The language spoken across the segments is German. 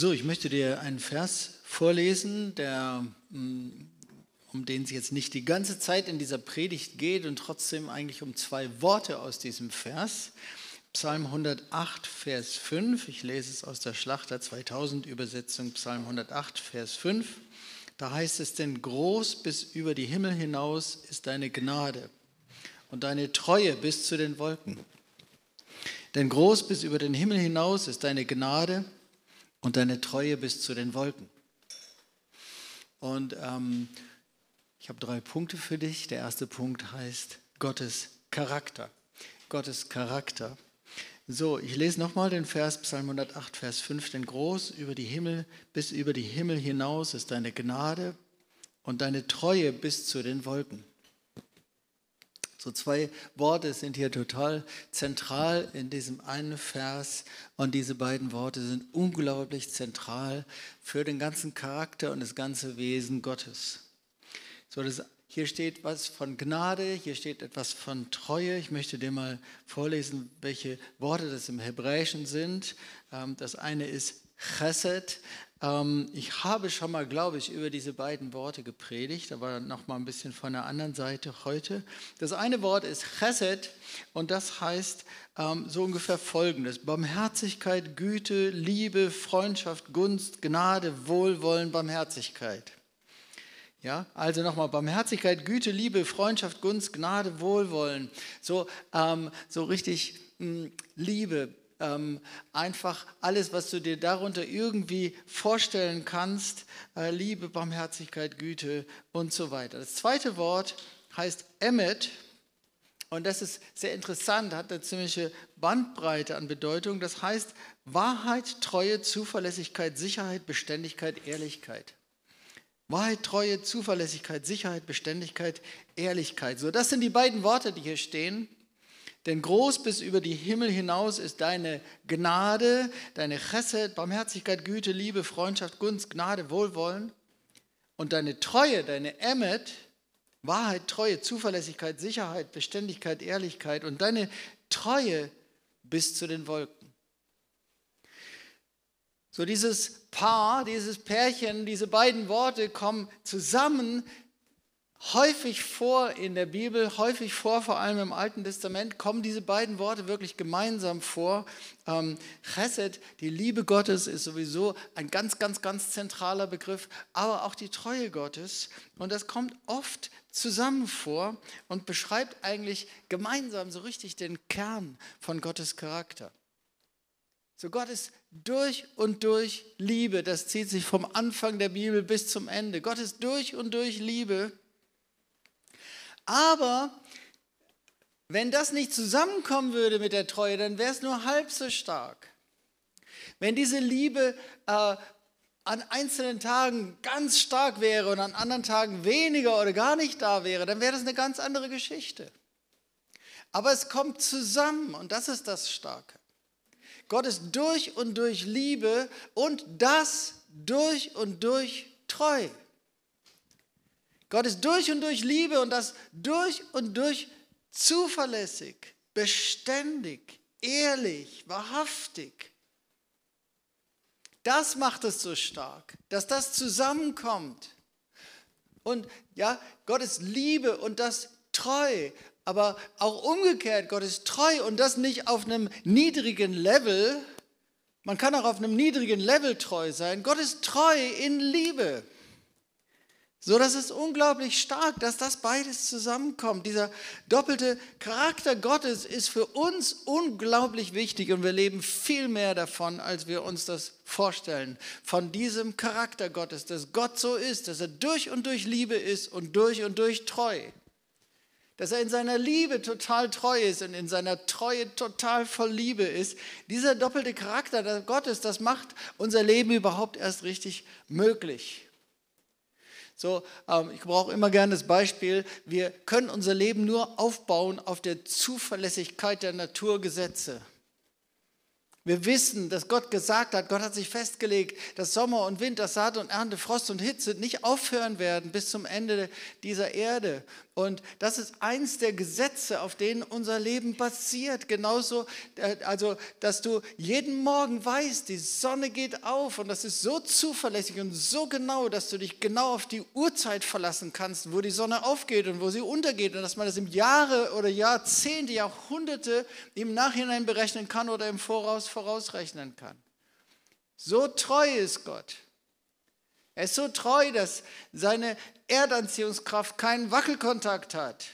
So, ich möchte dir einen Vers vorlesen, der, mm, um den es jetzt nicht die ganze Zeit in dieser Predigt geht und trotzdem eigentlich um zwei Worte aus diesem Vers. Psalm 108, Vers 5. Ich lese es aus der Schlachter 2000 Übersetzung, Psalm 108, Vers 5. Da heißt es, denn groß bis über die Himmel hinaus ist deine Gnade und deine Treue bis zu den Wolken. Denn groß bis über den Himmel hinaus ist deine Gnade und deine Treue bis zu den Wolken. Und ähm, ich habe drei Punkte für dich. Der erste Punkt heißt Gottes Charakter. Gottes Charakter. So, ich lese nochmal den Vers Psalm 108, Vers 5. Denn groß über die Himmel, bis über die Himmel hinaus ist deine Gnade und deine Treue bis zu den Wolken. So zwei Worte sind hier total zentral in diesem einen Vers und diese beiden Worte sind unglaublich zentral für den ganzen Charakter und das ganze Wesen Gottes. So, das, hier steht was von Gnade, hier steht etwas von Treue. Ich möchte dir mal vorlesen, welche Worte das im Hebräischen sind. Ähm, das eine ist Chesed, ich habe schon mal, glaube ich, über diese beiden Worte gepredigt, aber noch mal ein bisschen von der anderen Seite heute. Das eine Wort ist Chesed und das heißt ähm, so ungefähr folgendes: Barmherzigkeit, Güte, Liebe, Freundschaft, Gunst, Gnade, Wohlwollen, Barmherzigkeit. Ja, also nochmal Barmherzigkeit, Güte, Liebe, Freundschaft, Gunst, Gnade, Wohlwollen. So, ähm, so richtig mh, hm, Liebe, ähm, einfach alles, was du dir darunter irgendwie vorstellen kannst, äh, Liebe, Barmherzigkeit, Güte und so weiter. Das zweite Wort heißt Emmet und das ist sehr interessant, hat eine ziemliche Bandbreite an Bedeutung. Das heißt Wahrheit, Treue, Zuverlässigkeit, Sicherheit, Beständigkeit, Ehrlichkeit. Wahrheit, Treue, Zuverlässigkeit, Sicherheit, Beständigkeit, Ehrlichkeit. So, das sind die beiden Worte, die hier stehen. Denn groß bis über die Himmel hinaus ist deine Gnade, deine Chesed, Barmherzigkeit, Güte, Liebe, Freundschaft, Gunst, Gnade, Wohlwollen. Und deine Treue, deine Emmet, Wahrheit, Treue, Zuverlässigkeit, Sicherheit, Beständigkeit, Ehrlichkeit und deine Treue bis zu den Wolken. So dieses Paar, dieses Pärchen, diese beiden Worte kommen zusammen häufig vor in der Bibel, häufig vor, vor allem im Alten Testament, kommen diese beiden Worte wirklich gemeinsam vor. Ähm, Chesed, die Liebe Gottes, ist sowieso ein ganz, ganz, ganz zentraler Begriff, aber auch die Treue Gottes. Und das kommt oft zusammen vor und beschreibt eigentlich gemeinsam so richtig den Kern von Gottes Charakter. So Gott ist durch und durch Liebe. Das zieht sich vom Anfang der Bibel bis zum Ende. Gott ist durch und durch Liebe. Aber wenn das nicht zusammenkommen würde mit der Treue, dann wäre es nur halb so stark. Wenn diese Liebe äh, an einzelnen Tagen ganz stark wäre und an anderen Tagen weniger oder gar nicht da wäre, dann wäre das eine ganz andere Geschichte. Aber es kommt zusammen und das ist das Starke. Gott ist durch und durch Liebe und das durch und durch treu. Gott ist durch und durch Liebe und das durch und durch zuverlässig, beständig, ehrlich, wahrhaftig. Das macht es so stark, dass das zusammenkommt. Und ja, Gott ist Liebe und das treu, aber auch umgekehrt, Gott ist treu und das nicht auf einem niedrigen Level. Man kann auch auf einem niedrigen Level treu sein. Gott ist treu in Liebe. So, das ist unglaublich stark, dass das beides zusammenkommt. Dieser doppelte Charakter Gottes ist für uns unglaublich wichtig und wir leben viel mehr davon, als wir uns das vorstellen. Von diesem Charakter Gottes, dass Gott so ist, dass er durch und durch Liebe ist und durch und durch treu. Dass er in seiner Liebe total treu ist und in seiner Treue total voll Liebe ist. Dieser doppelte Charakter Gottes, das macht unser Leben überhaupt erst richtig möglich. So, ähm, ich brauche immer gerne das Beispiel, wir können unser Leben nur aufbauen auf der Zuverlässigkeit der Naturgesetze. Wir wissen, dass Gott gesagt hat, Gott hat sich festgelegt, dass Sommer und Winter, Saat und Ernte, Frost und Hitze nicht aufhören werden bis zum Ende dieser Erde. Und das ist eins der Gesetze, auf denen unser Leben basiert. Genauso, äh, also, dass du jeden Morgen weißt, die Sonne geht auf und das ist so zuverlässig und so genau, dass du dich genau auf die Uhrzeit verlassen kannst, wo die Sonne aufgeht und wo sie untergeht und dass man das im Jahre oder Jahrzehnte, Jahrhunderte im Nachhinein berechnen kann oder im Voraus vorausrechnen kann. So treu ist Gott. Er ist so treu, dass seine Erdanziehungskraft keinen Wackelkontakt hat.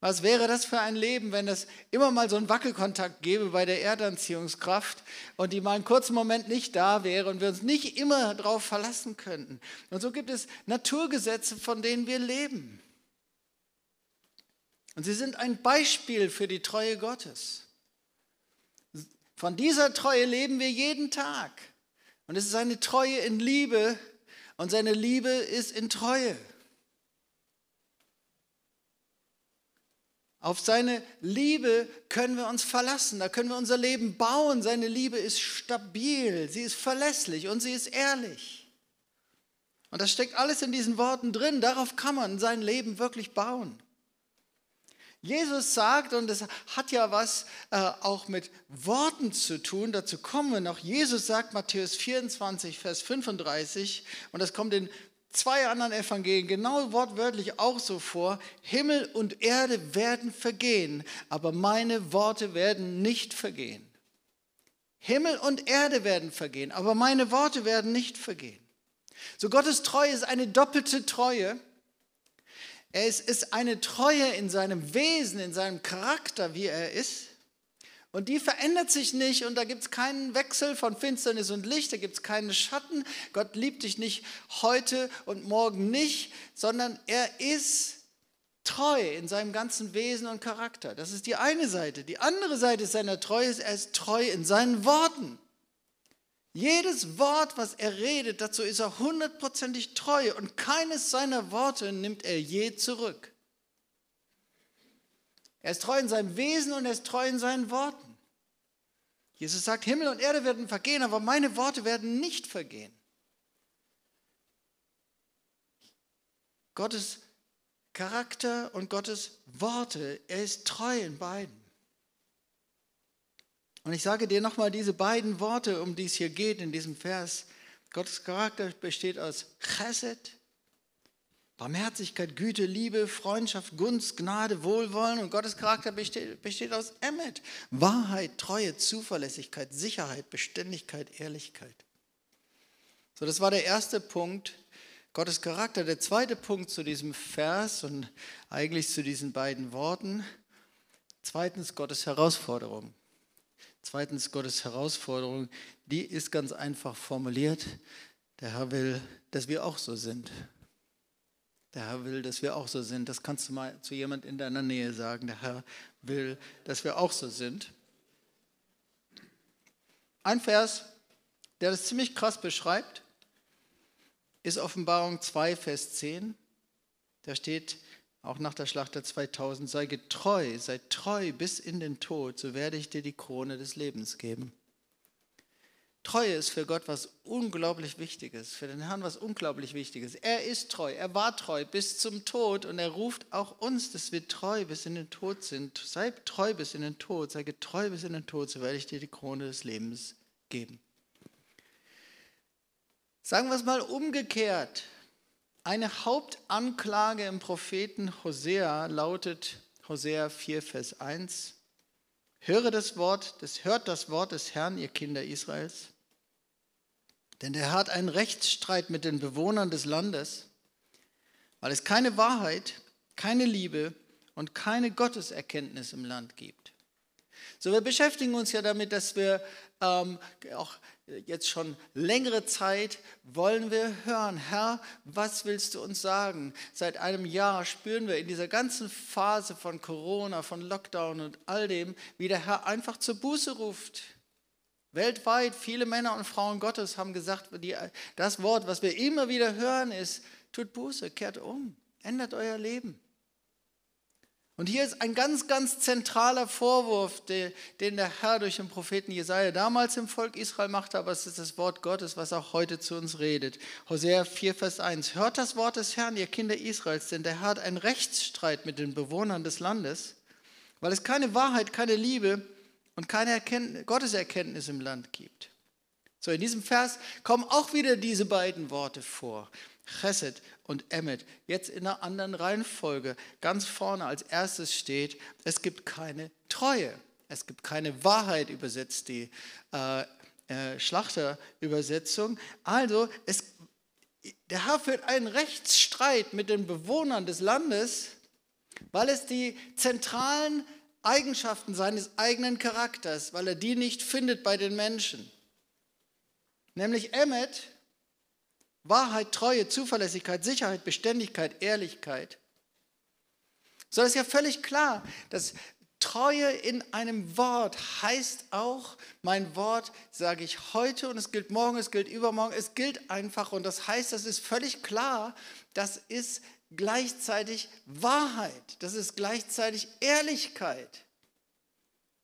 Was wäre das für ein Leben, wenn es immer mal so einen Wackelkontakt gäbe bei der Erdanziehungskraft und die mal einen kurzen Moment nicht da wäre und wir uns nicht immer darauf verlassen könnten? Und so gibt es Naturgesetze, von denen wir leben. Und sie sind ein Beispiel für die Treue Gottes. Von dieser Treue leben wir jeden Tag. Und es ist eine Treue in Liebe und seine Liebe ist in Treue. Auf seine Liebe können wir uns verlassen, da können wir unser Leben bauen. Seine Liebe ist stabil, sie ist verlässlich und sie ist ehrlich. Und das steckt alles in diesen Worten drin. Darauf kann man sein Leben wirklich bauen. Jesus sagt, und es hat ja was äh, auch mit Worten zu tun, dazu kommen wir noch. Jesus sagt, Matthäus 24, Vers 35, und das kommt in zwei anderen Evangelien genau wortwörtlich auch so vor, Himmel und Erde werden vergehen, aber meine Worte werden nicht vergehen. Himmel und Erde werden vergehen, aber meine Worte werden nicht vergehen. So Gottes Treue ist eine doppelte Treue. Es ist eine Treue in seinem Wesen, in seinem Charakter, wie er ist. Und die verändert sich nicht und da gibt es keinen Wechsel von Finsternis und Licht, da gibt es keinen Schatten. Gott liebt dich nicht heute und morgen nicht, sondern er ist treu in seinem ganzen Wesen und Charakter. Das ist die eine Seite. Die andere Seite seiner Treue ist, er ist treu in seinen Worten. Jedes Wort, was er redet, dazu ist er hundertprozentig treu und keines seiner Worte nimmt er je zurück. Er ist treu in seinem Wesen und er ist treu in seinen Worten. Jesus sagt, Himmel und Erde werden vergehen, aber meine Worte werden nicht vergehen. Gottes Charakter und Gottes Worte, er ist treu in beiden. Und ich sage dir nochmal diese beiden Worte, um die es hier geht in diesem Vers. Gottes Charakter besteht aus Chesed, Barmherzigkeit, Güte, Liebe, Freundschaft, Gunst, Gnade, Wohlwollen. Und Gottes Charakter besteht, besteht aus Emmet, Wahrheit, Treue, Zuverlässigkeit, Sicherheit, Beständigkeit, Ehrlichkeit. So, das war der erste Punkt, Gottes Charakter. Der zweite Punkt zu diesem Vers und eigentlich zu diesen beiden Worten. Zweitens Gottes Herausforderung. Zweitens Gottes Herausforderung, die ist ganz einfach formuliert. Der Herr will, dass wir auch so sind. Der Herr will, dass wir auch so sind. Das kannst du mal zu jemand in deiner Nähe sagen. Der Herr will, dass wir auch so sind. Ein Vers, der das ziemlich krass beschreibt, ist Offenbarung 2, Vers 10. Da steht, auch nach der Schlacht der 2000, sei getreu, sei treu bis in den Tod, so werde ich dir die Krone des Lebens geben. Treue ist für Gott was unglaublich Wichtiges, für den Herrn was unglaublich Wichtiges. Er ist treu, er war treu bis zum Tod und er ruft auch uns, dass wir treu bis in den Tod sind. Sei treu bis in den Tod, sei getreu bis in den Tod, so werde ich dir die Krone des Lebens geben. Sagen wir es mal umgekehrt. Eine Hauptanklage im Propheten Hosea lautet Hosea 4, Vers 1. Höre das Wort, das, hört das Wort des Herrn, ihr Kinder Israels. Denn der Herr hat einen Rechtsstreit mit den Bewohnern des Landes, weil es keine Wahrheit, keine Liebe und keine Gotteserkenntnis im Land gibt. So, wir beschäftigen uns ja damit, dass wir ähm, auch jetzt schon längere Zeit wollen wir hören, Herr, was willst du uns sagen? Seit einem Jahr spüren wir in dieser ganzen Phase von Corona, von Lockdown und all dem, wie der Herr einfach zur Buße ruft. Weltweit viele Männer und Frauen Gottes haben gesagt, das Wort, was wir immer wieder hören, ist, tut Buße, kehrt um, ändert euer Leben. Und hier ist ein ganz, ganz zentraler Vorwurf, den der Herr durch den Propheten Jesaja damals im Volk Israel machte, aber es ist das Wort Gottes, was auch heute zu uns redet. Hosea 4, Vers 1. Hört das Wort des Herrn, ihr Kinder Israels, denn der Herr hat einen Rechtsstreit mit den Bewohnern des Landes, weil es keine Wahrheit, keine Liebe und keine Erkenntnis, Gotteserkenntnis im Land gibt. So, in diesem Vers kommen auch wieder diese beiden Worte vor. Chesed und Emmet, jetzt in einer anderen Reihenfolge. Ganz vorne als erstes steht, es gibt keine Treue. Es gibt keine Wahrheit, übersetzt die äh, äh, Schlachterübersetzung. Also, es, der Herr führt einen Rechtsstreit mit den Bewohnern des Landes, weil es die zentralen Eigenschaften seines eigenen Charakters, weil er die nicht findet bei den Menschen. Nämlich Emmet, Wahrheit, Treue, Zuverlässigkeit, Sicherheit, Beständigkeit, Ehrlichkeit. So ist ja völlig klar, dass Treue in einem Wort heißt auch, mein Wort sage ich heute und es gilt morgen, es gilt übermorgen, es gilt einfach und das heißt, das ist völlig klar, das ist gleichzeitig Wahrheit, das ist gleichzeitig Ehrlichkeit.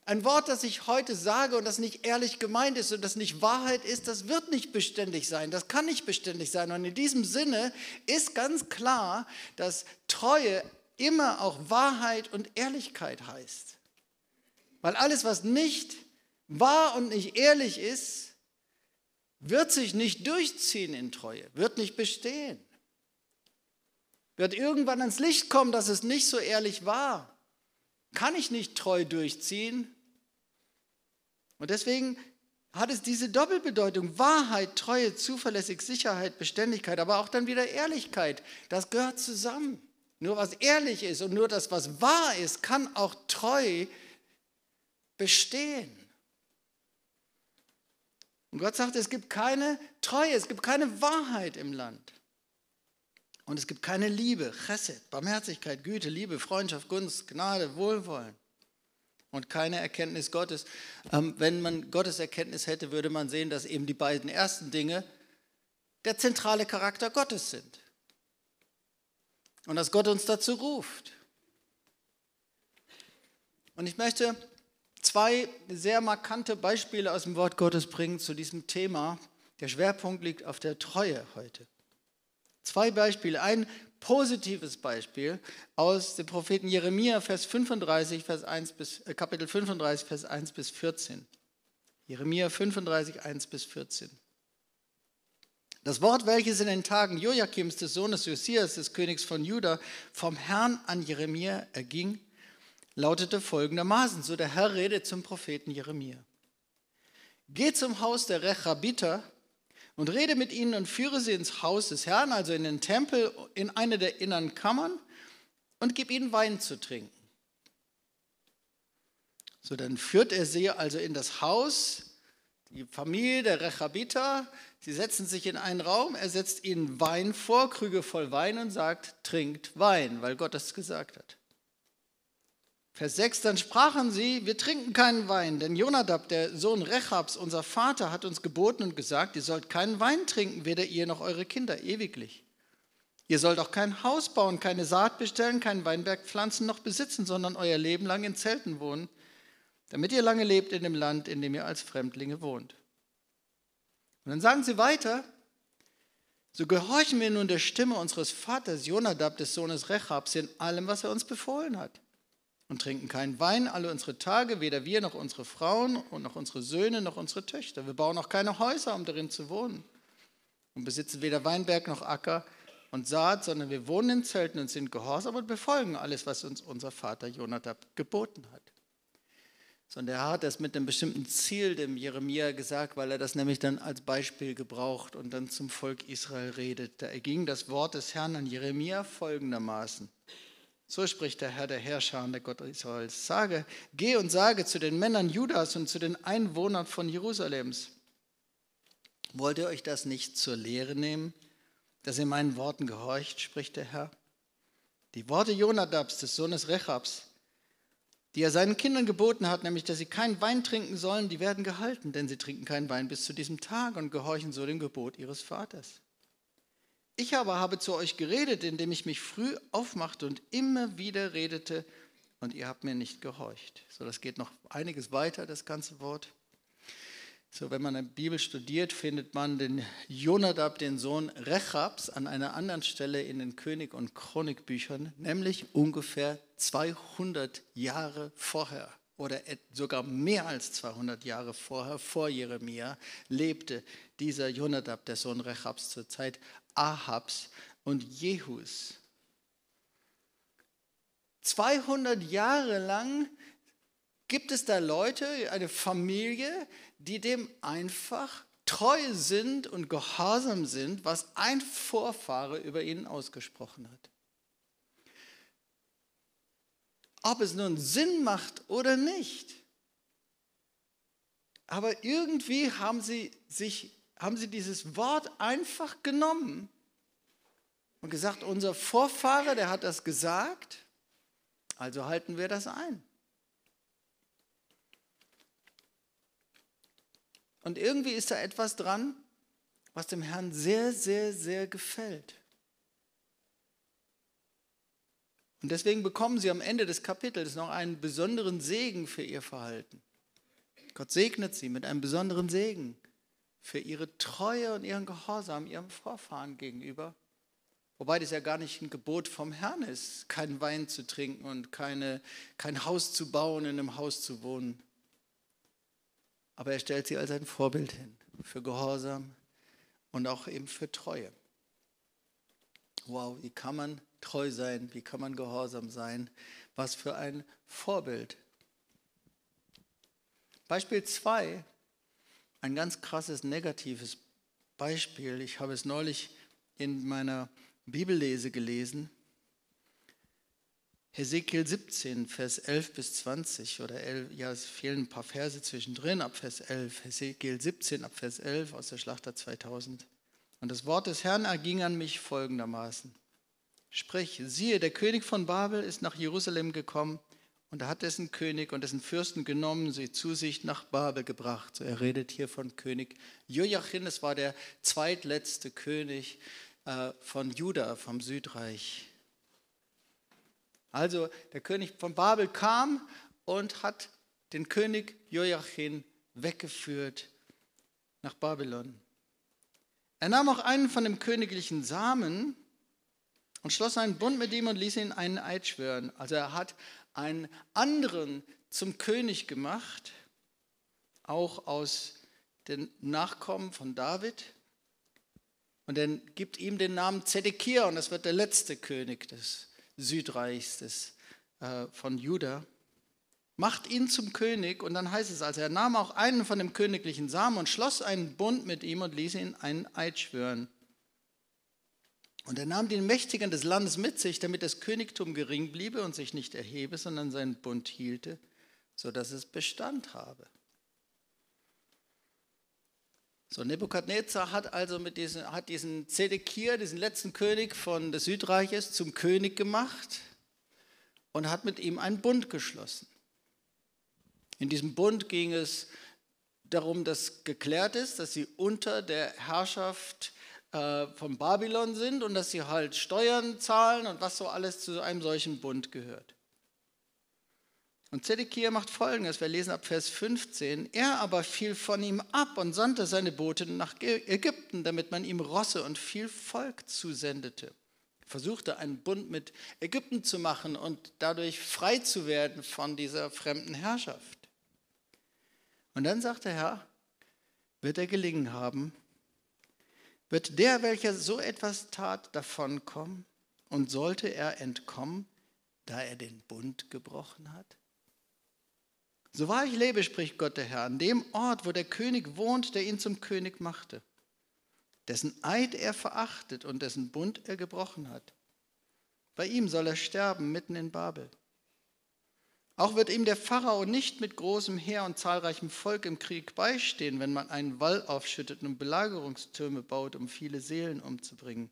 Ein Wort, das ich heute sage und das nicht ehrlich gemeint ist und das nicht Wahrheit ist, das wird nicht beständig sein, das kann nicht beständig sein. Und in diesem Sinne ist ganz klar, dass Treue immer auch Wahrheit und Ehrlichkeit heißt. Weil alles, was nicht wahr und nicht ehrlich ist, wird sich nicht durchziehen in Treue, wird nicht bestehen. Wird irgendwann ans Licht kommen, dass es nicht so ehrlich war kann ich nicht treu durchziehen. Und deswegen hat es diese Doppelbedeutung, Wahrheit, Treue, Zuverlässig, Sicherheit, Beständigkeit, aber auch dann wieder Ehrlichkeit. Das gehört zusammen. Nur was ehrlich ist und nur das, was wahr ist, kann auch treu bestehen. Und Gott sagt, es gibt keine Treue, es gibt keine Wahrheit im Land. Und es gibt keine Liebe, Chesed, Barmherzigkeit, Güte, Liebe, Freundschaft, Gunst, Gnade, Wohlwollen und keine Erkenntnis Gottes. Ähm, wenn man Gottes Erkenntnis hätte, würde man sehen, dass eben die beiden ersten Dinge der zentrale Charakter Gottes sind. Und dass Gott uns dazu ruft. Und ich möchte zwei sehr markante Beispiele aus dem Wort Gottes bringen zu diesem Thema. Der Schwerpunkt liegt auf der Treue heute. Zwei Beispiele. Ein positives Beispiel aus dem Propheten Jeremia, Vers 35, Vers 1 bis, äh, Kapitel 35, Vers 1 bis 14. Jeremia 35, 1 bis 14. Das Wort, welches in den Tagen Joachims, des Sohnes Josias, des Königs von Juda, vom Herrn an Jeremia erging, lautete folgendermaßen: So der Herr redet zum Propheten Jeremia. Geh zum Haus der Rechabiter und rede mit ihnen und führe sie ins Haus des Herrn, also in den Tempel, in eine der inneren Kammern und gib ihnen Wein zu trinken. So, dann führt er sie also in das Haus, die Familie der Rechabiter, sie setzen sich in einen Raum, er setzt ihnen Wein vor, Krüge voll Wein und sagt, trinkt Wein, weil Gott das gesagt hat. Vers 6, dann sprachen sie, wir trinken keinen Wein, denn Jonadab, der Sohn Rechabs, unser Vater, hat uns geboten und gesagt, ihr sollt keinen Wein trinken, weder ihr noch eure Kinder, ewiglich. Ihr sollt auch kein Haus bauen, keine Saat bestellen, keinen Weinberg pflanzen noch besitzen, sondern euer Leben lang in Zelten wohnen, damit ihr lange lebt in dem Land, in dem ihr als Fremdlinge wohnt. Und dann sagen sie weiter, so gehorchen wir nun der Stimme unseres Vaters Jonadab, des Sohnes Rechabs, in allem, was er uns befohlen hat und trinken keinen Wein alle unsere Tage, weder wir noch unsere Frauen und noch unsere Söhne noch unsere Töchter. Wir bauen auch keine Häuser, um darin zu wohnen und besitzen weder Weinberg noch Acker und Saat, sondern wir wohnen in Zelten und sind gehorsam und befolgen alles, was uns unser Vater Jonadab geboten hat. Sondern er hat das mit einem bestimmten Ziel dem Jeremia gesagt, weil er das nämlich dann als Beispiel gebraucht und dann zum Volk Israel redet. Da erging das Wort des Herrn an Jeremia folgendermaßen. So spricht der Herr der Herrscher und der Gott Israels. Sage, geh und sage zu den Männern Judas und zu den Einwohnern von Jerusalems. Wollt ihr euch das nicht zur Lehre nehmen, dass ihr meinen Worten gehorcht, spricht der Herr? Die Worte Jonadabs, des Sohnes Rechabs, die er seinen Kindern geboten hat, nämlich, dass sie keinen Wein trinken sollen, die werden gehalten, denn sie trinken keinen Wein bis zu diesem Tag und gehorchen so dem Gebot ihres Vaters. Ich aber habe zu euch geredet, indem ich mich früh aufmachte und immer wieder redete und ihr habt mir nicht gehorcht. So, das geht noch einiges weiter, das ganze Wort. So, wenn man eine Bibel studiert, findet man den Jonadab, den Sohn Rechabs, an einer anderen Stelle in den König- und Chronikbüchern, nämlich ungefähr 200 Jahre vorher oder sogar mehr als 200 Jahre vorher, vor Jeremia, lebte dieser Jonadab, der Sohn Rechabs, zur Zeit Ahabs und Jehus. 200 Jahre lang gibt es da Leute, eine Familie, die dem einfach treu sind und gehorsam sind, was ein Vorfahre über ihnen ausgesprochen hat. Ob es nun Sinn macht oder nicht. Aber irgendwie haben sie, sich, haben sie dieses Wort einfach genommen und gesagt, unser Vorfahre, der hat das gesagt, also halten wir das ein. Und irgendwie ist da etwas dran, was dem Herrn sehr, sehr, sehr gefällt. Und deswegen bekommen sie am Ende des Kapitels noch einen besonderen Segen für ihr Verhalten. Gott segnet sie mit einem besonderen Segen für ihre Treue und ihren Gehorsam ihrem Vorfahren gegenüber. Wobei das ja gar nicht ein Gebot vom Herrn ist, keinen Wein zu trinken und keine, kein Haus zu bauen, in einem Haus zu wohnen. Aber er stellt sie als ein Vorbild hin für Gehorsam und auch eben für Treue. Wow, wie kann man treu sein? Wie kann man gehorsam sein? Was für ein Vorbild. Beispiel 2, ein ganz krasses negatives Beispiel. Ich habe es neulich in meiner Bibellese gelesen. Hesekiel 17, Vers 11 bis 20 oder 11, ja, es fehlen ein paar Verse zwischendrin ab Vers 11. Hesekiel 17 ab Vers 11 aus der Schlachter 2000. Und das Wort des Herrn erging an mich folgendermaßen. Sprich, siehe, der König von Babel ist nach Jerusalem gekommen und er hat dessen König und dessen Fürsten genommen, sie zu sich nach Babel gebracht. Er redet hier von König Joachim, es war der zweitletzte König äh, von Juda, vom Südreich. Also der König von Babel kam und hat den König Joachim weggeführt nach Babylon. Er nahm auch einen von dem königlichen Samen und schloss einen Bund mit ihm und ließ ihn einen Eid schwören. Also er hat einen anderen zum König gemacht, auch aus den Nachkommen von David. Und dann gibt ihm den Namen Zedekia und das wird der letzte König des Südreichs des, äh, von Juda. Macht ihn zum König und dann heißt es also, er nahm auch einen von dem königlichen Samen und schloss einen Bund mit ihm und ließ ihn einen Eid schwören. Und er nahm den Mächtigen des Landes mit sich, damit das Königtum gering bliebe und sich nicht erhebe, sondern seinen Bund hielte, sodass es Bestand habe. So, Nebukadnezar hat also mit diesen, hat diesen Zedekiah, diesen letzten König von des Südreiches, zum König gemacht und hat mit ihm einen Bund geschlossen. In diesem Bund ging es darum, dass geklärt ist, dass sie unter der Herrschaft äh, von Babylon sind und dass sie halt Steuern zahlen und was so alles zu einem solchen Bund gehört. Und Zedekia macht folgendes, wir lesen ab Vers 15. Er aber fiel von ihm ab und sandte seine Boten nach Ägypten, damit man ihm Rosse und viel Volk zusendete. Er versuchte einen Bund mit Ägypten zu machen und dadurch frei zu werden von dieser fremden Herrschaft. Und dann sagt der Herr, wird er gelingen haben, wird der, welcher so etwas tat, davonkommen und sollte er entkommen, da er den Bund gebrochen hat? So wahr ich lebe, spricht Gott der Herr, an dem Ort, wo der König wohnt, der ihn zum König machte, dessen Eid er verachtet und dessen Bund er gebrochen hat. Bei ihm soll er sterben mitten in Babel. Auch wird ihm der Pharao nicht mit großem Heer und zahlreichem Volk im Krieg beistehen, wenn man einen Wall aufschüttet und Belagerungstürme baut, um viele Seelen umzubringen.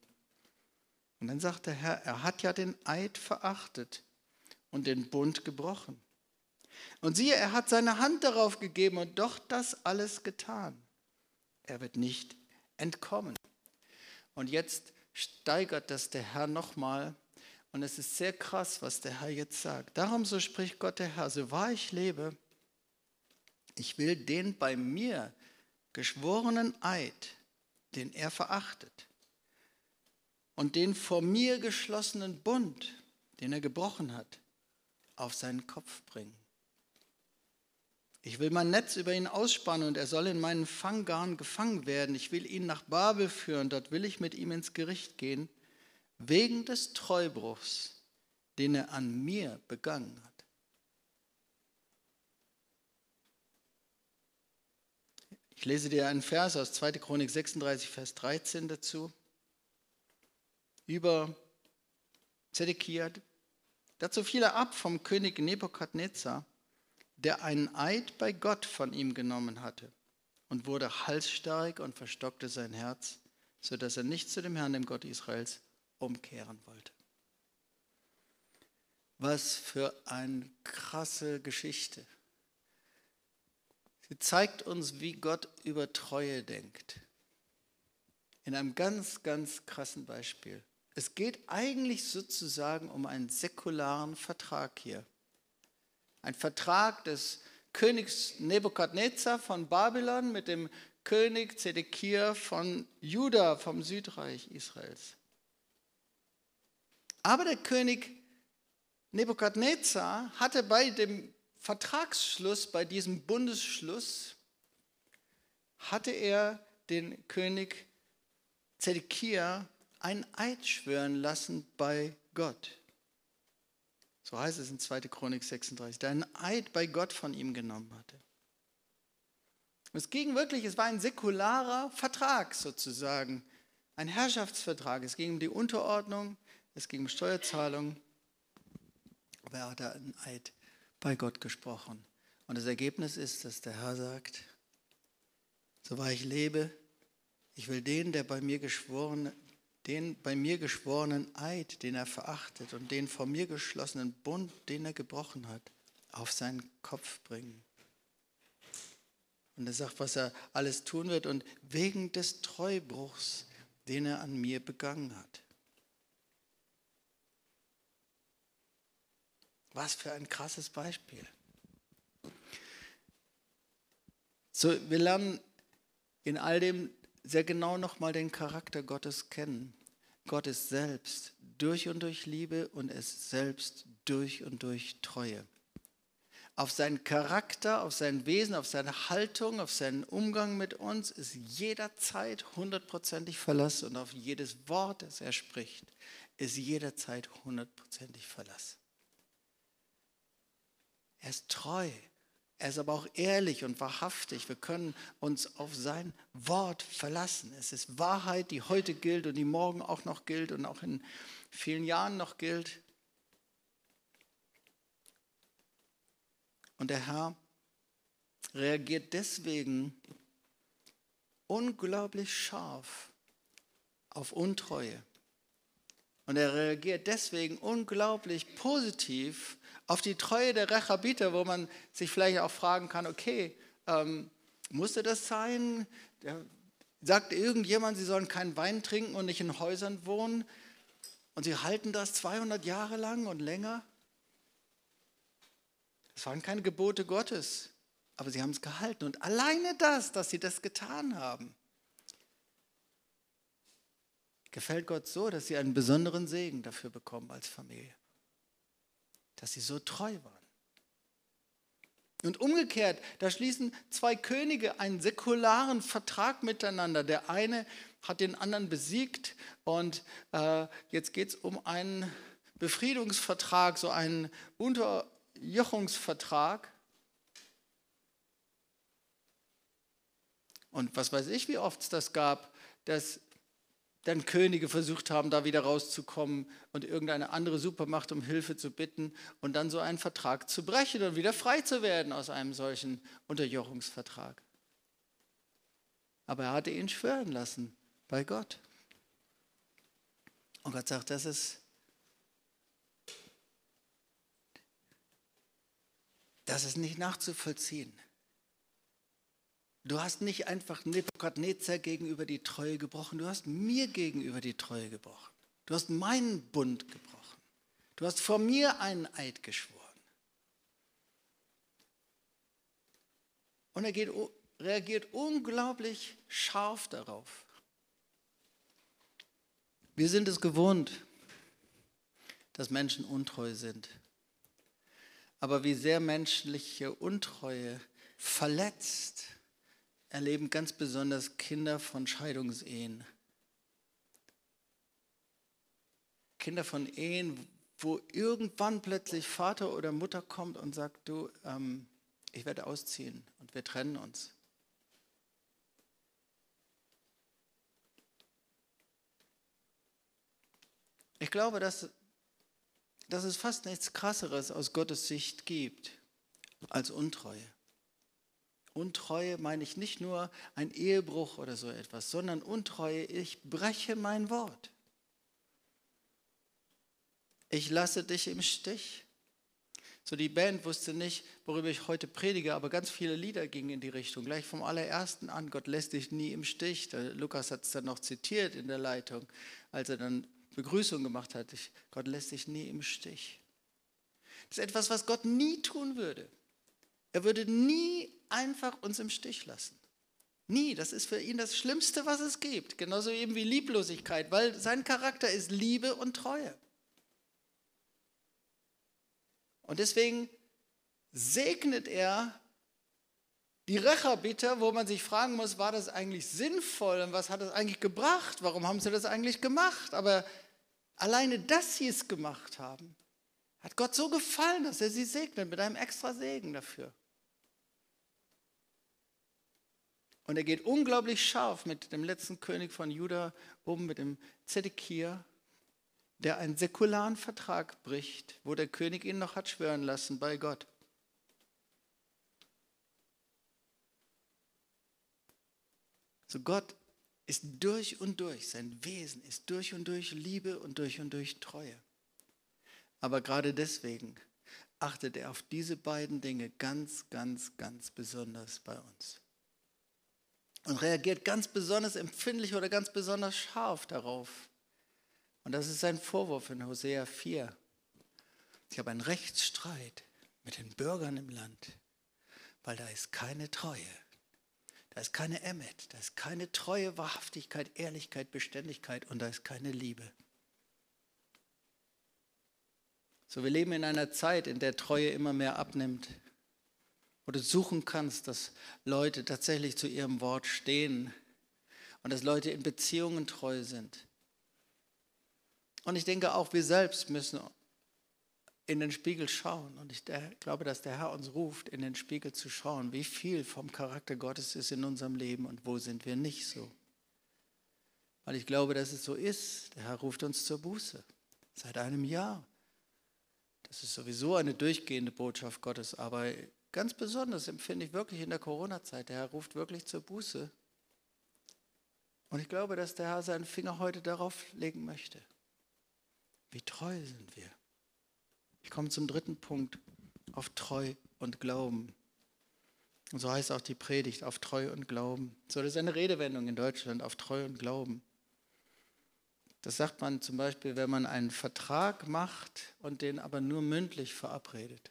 Und dann sagt der Herr, er hat ja den Eid verachtet und den Bund gebrochen. Und siehe, er hat seine Hand darauf gegeben und doch das alles getan. Er wird nicht entkommen. Und jetzt steigert das der Herr nochmal Und es ist sehr krass, was der Herr jetzt sagt. Darum so spricht Gott der Herr, so wahr ich lebe, ich will den bei mir geschworenen Eid, den er verachtet, und den vor mir geschlossenen Bund, den er gebrochen hat, auf seinen Kopf bringen. Ich will mein Netz über ihn ausspannen und er soll in meinen Fanggarn gefangen werden. Ich will ihn nach Babel führen, dort will ich mit ihm ins Gericht gehen, wegen des Treubruchs, den er an mir begangen hat. Ich lese dir einen Vers aus 2. Chronik 36, Vers 13 dazu. Über Zedekia. Dazu fiel er ab vom König Nebukadnezar der einen Eid bei Gott von ihm genommen hatte und wurde halsstarrig und verstockte sein Herz, sodass er nicht zu dem Herrn, dem Gott Israels, umkehren wollte. Was für eine krasse Geschichte. Sie zeigt uns, wie Gott über Treue denkt. In einem ganz, ganz krassen Beispiel. Es geht eigentlich sozusagen um einen säkularen Vertrag hier. Ein Vertrag des Königs Nebukadnezar von Babylon mit dem König Zedekia von Juda, vom Südreich Israels. Aber der König Nebukadnezar hatte bei dem Vertragsschluss, bei diesem Bundesschluss, hatte er den König Zedekia einen Eid schwören lassen bei Gott. So heißt es in 2. Chronik 36, der einen Eid bei Gott von ihm genommen hatte. Es ging wirklich, es war ein säkularer Vertrag sozusagen, ein Herrschaftsvertrag. Es ging um die Unterordnung, es ging um Steuerzahlung, aber er hatte einen Eid bei Gott gesprochen. Und das Ergebnis ist, dass der Herr sagt, so wahr ich lebe, ich will den, der bei mir geschworen, den bei mir geschworenen Eid, den er verachtet und den vor mir geschlossenen Bund, den er gebrochen hat, auf seinen Kopf bringen. Und er sagt, was er alles tun wird und wegen des Treubruchs, den er an mir begangen hat. Was für ein krasses Beispiel. So, wir lernen in all dem sehr genau nochmal den Charakter Gottes kennen. Gott ist selbst durch und durch Liebe und ist selbst durch und durch Treue. Auf seinen Charakter, auf sein Wesen, auf seine Haltung, auf seinen Umgang mit uns ist jederzeit hundertprozentig Verlass und auf jedes Wort, das er spricht, ist jederzeit hundertprozentig Verlass. Er ist treu. Er ist aber auch ehrlich und wahrhaftig. Wir können uns auf sein Wort verlassen. Es ist Wahrheit, die heute gilt und die morgen auch noch gilt und auch in vielen Jahren noch gilt. Und der Herr reagiert deswegen unglaublich scharf auf Untreue. Und er reagiert deswegen unglaublich positiv auf die Treue der Rechabiter, wo man sich vielleicht auch fragen kann, okay, ähm, musste das sein? Der, sagt irgendjemand, sie sollen keinen Wein trinken und nicht in Häusern wohnen und sie halten das 200 Jahre lang und länger? Das waren keine Gebote Gottes, aber sie haben es gehalten. Und alleine das, dass sie das getan haben, gefällt Gott so, dass sie einen besonderen Segen dafür bekommen als Familie. Dass sie so treu waren. Und umgekehrt, da schließen zwei Könige einen säkularen Vertrag miteinander. Der eine hat den anderen besiegt und äh, jetzt geht es um einen Befriedungsvertrag, so einen Unterjochungsvertrag. Und was weiß ich, wie oft es das gab, dass dann Könige versucht haben, da wieder rauszukommen und irgendeine andere Supermacht um Hilfe zu bitten und dann so einen Vertrag zu brechen und wieder frei zu werden aus einem solchen Unterjochungsvertrag. Aber er hatte ihn schwören lassen bei Gott. Und Gott sagt, das ist, das ist nicht nachzuvollziehen. Du hast nicht einfach Nebukadnezar gegenüber die Treue gebrochen, du hast mir gegenüber die Treue gebrochen. Du hast meinen Bund gebrochen. Du hast vor mir einen Eid geschworen. Und er geht, reagiert unglaublich scharf darauf. Wir sind es gewohnt, dass Menschen untreu sind. Aber wie sehr menschliche Untreue verletzt, erleben ganz besonders Kinder von Scheidungsehen. Kinder von Ehen, wo irgendwann plötzlich Vater oder Mutter kommt und sagt, du, ähm, ich werde ausziehen und wir trennen uns. Ich glaube, dass, dass es fast nichts Krasseres aus Gottes Sicht gibt als Untreue. Untreue meine ich nicht nur ein Ehebruch oder so etwas, sondern Untreue, ich breche mein Wort. Ich lasse dich im Stich. So die Band wusste nicht, worüber ich heute predige, aber ganz viele Lieder gingen in die Richtung. Gleich vom allerersten an, Gott lässt dich nie im Stich. Der Lukas hat es dann noch zitiert in der Leitung, als er dann Begrüßung gemacht hat. Gott lässt dich nie im Stich. Das ist etwas, was Gott nie tun würde. Er würde nie einfach uns im Stich lassen. Nie. Das ist für ihn das Schlimmste, was es gibt. Genauso eben wie Lieblosigkeit, weil sein Charakter ist Liebe und Treue. Und deswegen segnet er die Rächerbieter, wo man sich fragen muss, war das eigentlich sinnvoll und was hat es eigentlich gebracht? Warum haben sie das eigentlich gemacht? Aber alleine, dass sie es gemacht haben, hat Gott so gefallen, dass er sie segnet mit einem extra Segen dafür. Und er geht unglaublich scharf mit dem letzten König von Juda um, mit dem Zedekia, der einen säkularen Vertrag bricht, wo der König ihn noch hat schwören lassen bei Gott. So Gott ist durch und durch, sein Wesen ist durch und durch Liebe und durch und durch Treue. Aber gerade deswegen achtet er auf diese beiden Dinge ganz, ganz, ganz besonders bei uns. Und reagiert ganz besonders empfindlich oder ganz besonders scharf darauf. Und das ist sein Vorwurf in Hosea 4. Ich habe einen Rechtsstreit mit den Bürgern im Land, weil da ist keine Treue. Da ist keine Emmet, da ist keine Treue, Wahrhaftigkeit, Ehrlichkeit, Beständigkeit und da ist keine Liebe. So, wir leben in einer Zeit, in der Treue immer mehr abnimmt. Wo du suchen kannst, dass Leute tatsächlich zu ihrem Wort stehen und dass Leute in Beziehungen treu sind. Und ich denke auch, wir selbst müssen in den Spiegel schauen. Und ich glaube, dass der Herr uns ruft, in den Spiegel zu schauen, wie viel vom Charakter Gottes ist in unserem Leben und wo sind wir nicht so. Weil ich glaube, dass es so ist. Der Herr ruft uns zur Buße. Seit einem Jahr. Das ist sowieso eine durchgehende Botschaft Gottes, aber ganz besonders empfinde ich wirklich in der Corona-Zeit, der Herr ruft wirklich zur Buße. Und ich glaube, dass der Herr seinen Finger heute darauf legen möchte. Wie treu sind wir? Ich komme zum dritten Punkt, auf Treu und Glauben. Und so heißt auch die Predigt, auf Treu und Glauben. So, das ist eine Redewendung in Deutschland, auf Treu und Glauben. Das sagt man zum Beispiel, wenn man einen Vertrag macht und den aber nur mündlich verabredet.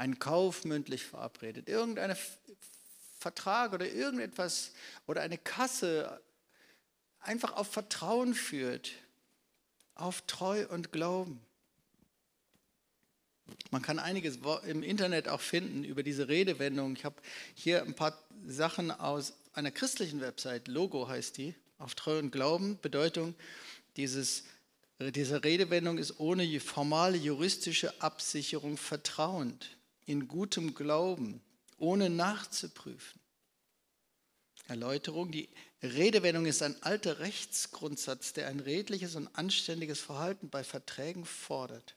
Einen Kauf mündlich verabredet. Irgendein Vertrag oder irgendetwas oder eine Kasse einfach auf Vertrauen führt, auf Treu und Glauben. Man kann einiges im Internet auch finden über diese Redewendung. Ich habe hier ein paar Sachen aus einer christlichen Website, Logo heißt die, auf Treu und Glauben. Bedeutung dieses, dieser Redewendung ist ohne formale juristische Absicherung vertrauend, in gutem Glauben, ohne nachzuprüfen. Erläuterung, die Redewendung ist ein alter Rechtsgrundsatz, der ein redliches und anständiges Verhalten bei Verträgen fordert.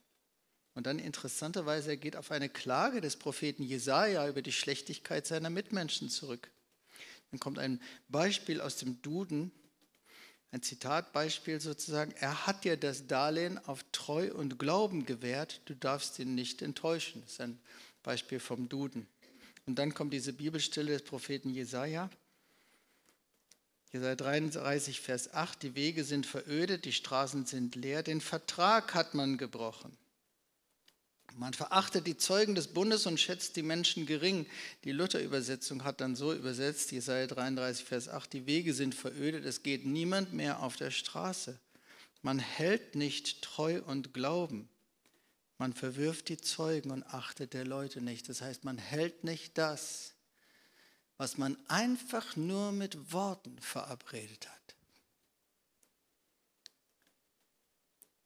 Und dann interessanterweise, er geht auf eine Klage des Propheten Jesaja über die Schlechtigkeit seiner Mitmenschen zurück. Dann kommt ein Beispiel aus dem Duden, ein Zitatbeispiel sozusagen. Er hat dir das Darlehen auf Treu und Glauben gewährt, du darfst ihn nicht enttäuschen. Das ist ein Beispiel vom Duden. Und dann kommt diese Bibelstelle des Propheten Jesaja. Jesaja 33, Vers 8, die Wege sind verödet, die Straßen sind leer, den Vertrag hat man gebrochen. Man verachtet die Zeugen des Bundes und schätzt die Menschen gering. Die Luther-Übersetzung hat dann so übersetzt, Jesaja 33, Vers 8, die Wege sind verödet, es geht niemand mehr auf der Straße. Man hält nicht treu und Glauben. Man verwirft die Zeugen und achtet der Leute nicht. Das heißt, man hält nicht das, was man einfach nur mit Worten verabredet hat.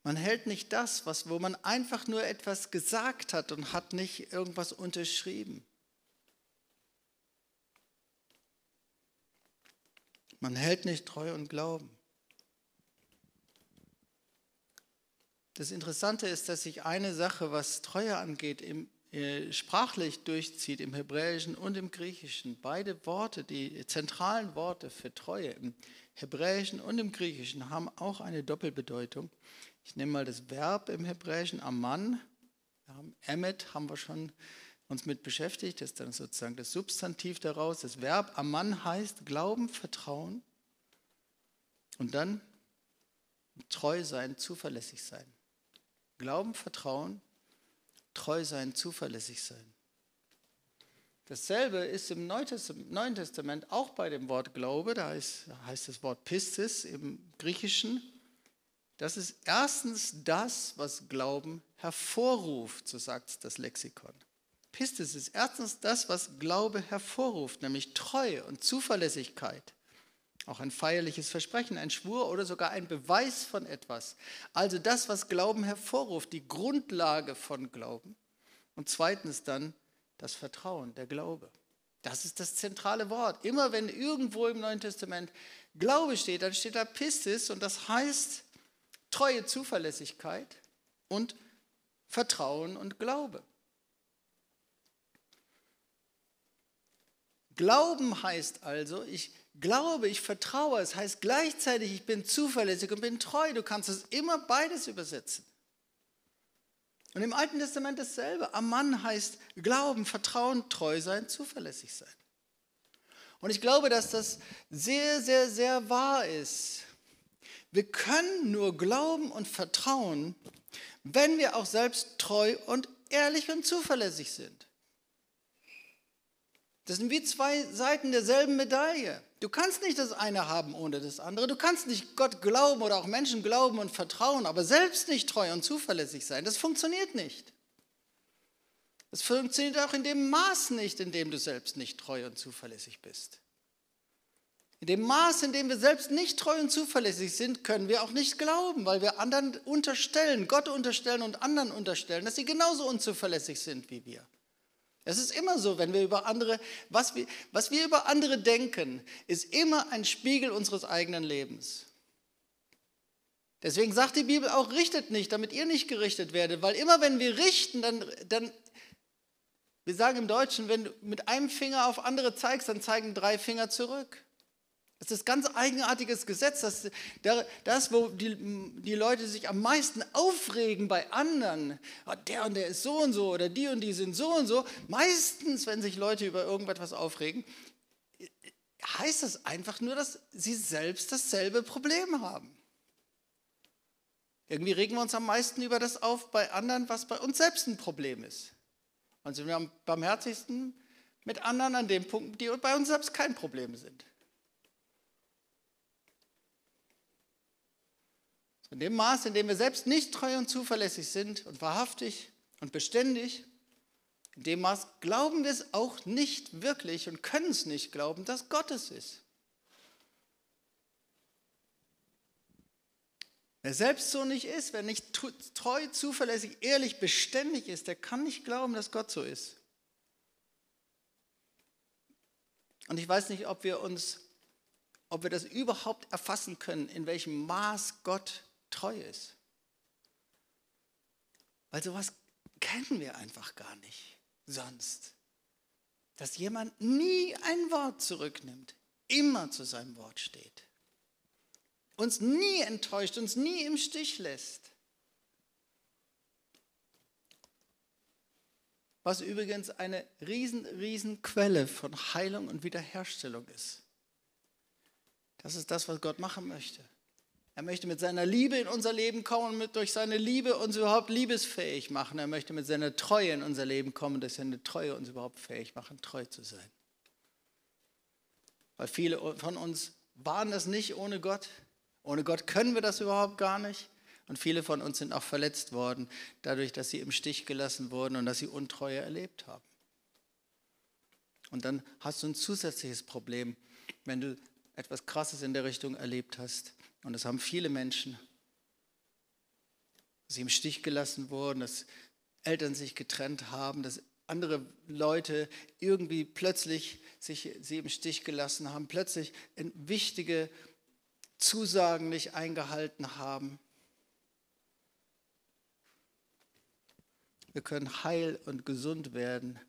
Man hält nicht das, was, wo man einfach nur etwas gesagt hat und hat nicht irgendwas unterschrieben. Man hält nicht treu und Glauben. Das Interessante ist, dass sich eine Sache, was Treue angeht, im äh, sprachlich durchzieht im Hebräischen und im Griechischen. Beide Worte, die zentralen Worte für Treue im Hebräischen und im Griechischen haben auch eine Doppelbedeutung. Ich nehme mal das Verb im Hebräischen Aman. Emet, haben wir schon uns mit beschäftigt. Das ist dann sozusagen das Substantiv daraus. Das Verb Aman heißt Glauben, Vertrauen und dann treu sein, zuverlässig sein. Glauben, Vertrauen treu sein, zuverlässig sein. Dasselbe ist im Neuen Testament auch bei dem Wort Glaube, da heißt, heißt das Wort Pistis im Griechischen. Das ist erstens das, was Glauben hervorruft, so sagt das Lexikon. Pistis ist erstens das, was Glaube hervorruft, nämlich Treue und Zuverlässigkeit. Auch ein feierliches Versprechen, ein Schwur oder sogar ein Beweis von etwas. Also das, was Glauben hervorruft, die Grundlage von Glauben. Und zweitens dann das Vertrauen, der Glaube. Das ist das zentrale Wort. Immer wenn irgendwo im Neuen Testament Glaube steht, dann steht da Pistis und das heißt treue Zuverlässigkeit und Vertrauen und Glaube. Glauben heißt also, ich glaube, ich vertraue. Es heißt gleichzeitig, ich bin zuverlässig und bin treu. Du kannst es immer beides übersetzen. Und im Alten Testament dasselbe. Am Mann heißt Glauben, Vertrauen, treu sein, zuverlässig sein. Und ich glaube, dass das sehr, sehr, sehr wahr ist. Wir können nur glauben und vertrauen, wenn wir auch selbst treu und ehrlich und zuverlässig sind. Das sind wie zwei Seiten derselben Medaille. Du kannst nicht das eine haben ohne das andere. Du kannst nicht Gott glauben oder auch Menschen glauben und vertrauen, aber selbst nicht treu und zuverlässig sein. Das funktioniert nicht. Das funktioniert auch in dem Maß nicht, in dem du selbst nicht treu und zuverlässig bist. In dem Maß, in dem wir selbst nicht treu und zuverlässig sind, können wir auch nicht glauben, weil wir anderen unterstellen, Gott unterstellen und anderen unterstellen, dass sie genauso unzuverlässig sind wie wir. Es ist immer so, wenn wir über andere, was wir, was wir über andere denken, ist immer ein Spiegel unseres eigenen Lebens. Deswegen sagt die Bibel auch, richtet nicht, damit ihr nicht gerichtet werdet, weil immer wenn wir richten, dann, dann wir sagen im Deutschen, wenn du mit einem Finger auf andere zeigst, dann zeigen drei Finger zurück. Das ist ein ganz eigenartiges Gesetz. Das, das wo die, die Leute sich am meisten aufregen bei anderen, oh, der und der ist so und so oder die und die sind so und so. Meistens, wenn sich Leute über irgendetwas aufregen, heißt das einfach nur, dass sie selbst dasselbe Problem haben. Irgendwie regen wir uns am meisten über das auf bei anderen, was bei uns selbst ein Problem ist. Und sind wir am barmherzigsten mit anderen an dem Punkt, die bei uns selbst kein Problem sind. In dem Maß, in dem wir selbst nicht treu und zuverlässig sind und wahrhaftig und beständig, in dem Maß glauben wir es auch nicht wirklich und können es nicht glauben, dass Gott es ist. Wer selbst so nicht ist, wer nicht treu, zuverlässig, ehrlich, beständig ist, der kann nicht glauben, dass Gott so ist. Und ich weiß nicht, ob wir uns, ob wir das überhaupt erfassen können, in welchem Maß Gott treu ist. Weil sowas kennen wir einfach gar nicht sonst. Dass jemand nie ein Wort zurücknimmt, immer zu seinem Wort steht. Uns nie enttäuscht, uns nie im Stich lässt. Was übrigens eine riesen, riesen Quelle von Heilung und Wiederherstellung ist. Das ist das, was Gott machen möchte. Er möchte mit seiner Liebe in unser Leben kommen und durch seine Liebe uns überhaupt liebesfähig machen. Er möchte mit seiner Treue in unser Leben kommen durch seine Treue uns überhaupt fähig machen, treu zu sein. Weil viele von uns waren das nicht ohne Gott. Ohne Gott können wir das überhaupt gar nicht. Und viele von uns sind auch verletzt worden, dadurch, dass sie im Stich gelassen wurden und dass sie Untreue erlebt haben. Und dann hast du ein zusätzliches Problem, wenn du etwas Krasses in der Richtung erlebt hast. Und das haben viele Menschen, dass sie im Stich gelassen wurden, dass Eltern sich getrennt haben, dass andere Leute irgendwie plötzlich sich sie im Stich gelassen haben, plötzlich wichtige Zusagen nicht eingehalten haben. Wir können heil und gesund werden,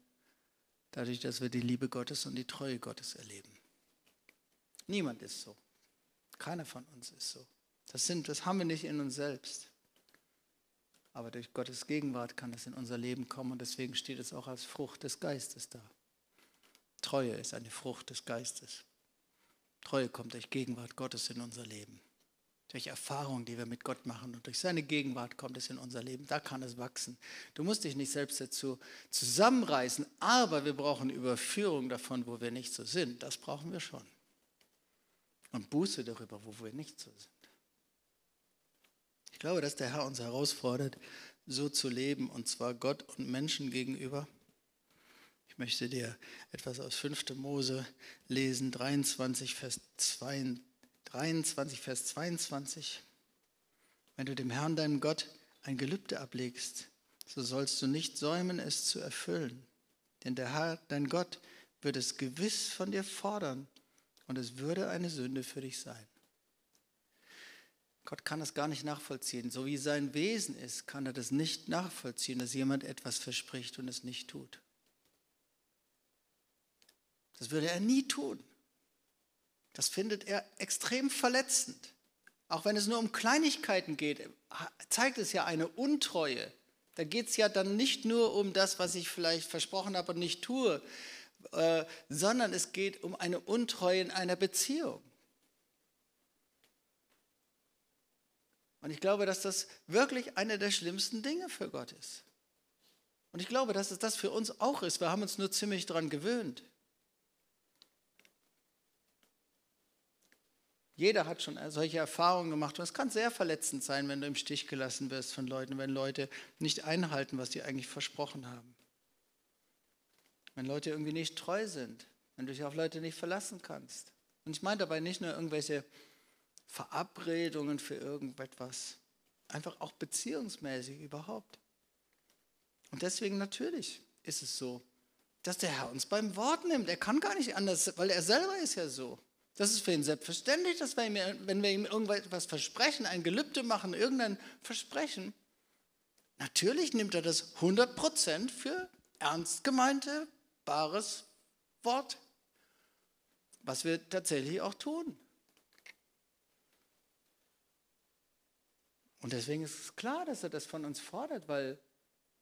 dadurch, dass wir die Liebe Gottes und die Treue Gottes erleben. Niemand ist so. Keiner von uns ist so. Das, sind, das haben wir nicht in uns selbst. Aber durch Gottes Gegenwart kann es in unser Leben kommen und deswegen steht es auch als Frucht des Geistes da. Treue ist eine Frucht des Geistes. Treue kommt durch Gegenwart Gottes in unser Leben. Durch Erfahrungen, die wir mit Gott machen und durch seine Gegenwart kommt es in unser Leben. Da kann es wachsen. Du musst dich nicht selbst dazu zusammenreißen, aber wir brauchen Überführung davon, wo wir nicht so sind. Das brauchen wir schon. Und Buße darüber, wo wir nicht so sind. Ich glaube, dass der Herr uns herausfordert, so zu leben, und zwar Gott und Menschen gegenüber. Ich möchte dir etwas aus 5. Mose lesen, 23, Vers 22. 23, Vers 22. Wenn du dem Herrn, deinem Gott, ein Gelübde ablegst, so sollst du nicht säumen, es zu erfüllen. Denn der Herr, dein Gott, wird es gewiss von dir fordern und es würde eine Sünde für dich sein. Gott kann das gar nicht nachvollziehen. So wie sein Wesen ist, kann er das nicht nachvollziehen, dass jemand etwas verspricht und es nicht tut. Das würde er nie tun. Das findet er extrem verletzend. Auch wenn es nur um Kleinigkeiten geht, zeigt es ja eine Untreue. Da geht es ja dann nicht nur um das, was ich vielleicht versprochen habe und nicht tue, äh, sondern es geht um eine Untreue in einer Beziehung. Und ich glaube, dass das wirklich eine der schlimmsten Dinge für Gott ist. Und ich glaube, dass es das für uns auch ist. Wir haben uns nur ziemlich daran gewöhnt. Jeder hat schon solche Erfahrungen gemacht. Und es kann sehr verletzend sein, wenn du im Stich gelassen wirst von Leuten, wenn Leute nicht einhalten, was sie eigentlich versprochen haben. Wenn Leute irgendwie nicht treu sind, wenn du dich auf Leute nicht verlassen kannst. Und ich meine dabei nicht nur irgendwelche Verabredungen für irgendetwas, einfach auch beziehungsmäßig überhaupt. Und deswegen natürlich ist es so, dass der Herr uns beim Wort nimmt. Er kann gar nicht anders, weil er selber ist ja so. Das ist für ihn selbstverständlich, dass wir ihm, wenn wir ihm irgendwas versprechen, ein Gelübde machen, irgendein Versprechen, natürlich nimmt er das 100% für ernst gemeinte, bares Wort, was wir tatsächlich auch tun. Und deswegen ist es klar, dass er das von uns fordert, weil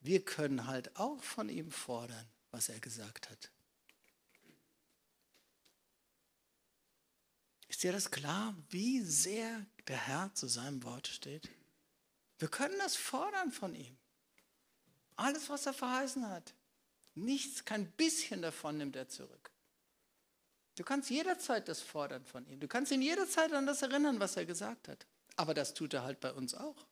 wir können halt auch von ihm fordern, was er gesagt hat. Ist dir das klar, wie sehr der Herr zu seinem Wort steht? Wir können das fordern von ihm. Alles, was er verheißen hat. Nichts, kein bisschen davon nimmt er zurück. Du kannst jederzeit das fordern von ihm. Du kannst ihn jederzeit an das erinnern, was er gesagt hat. Aber das tut er halt bei uns auch.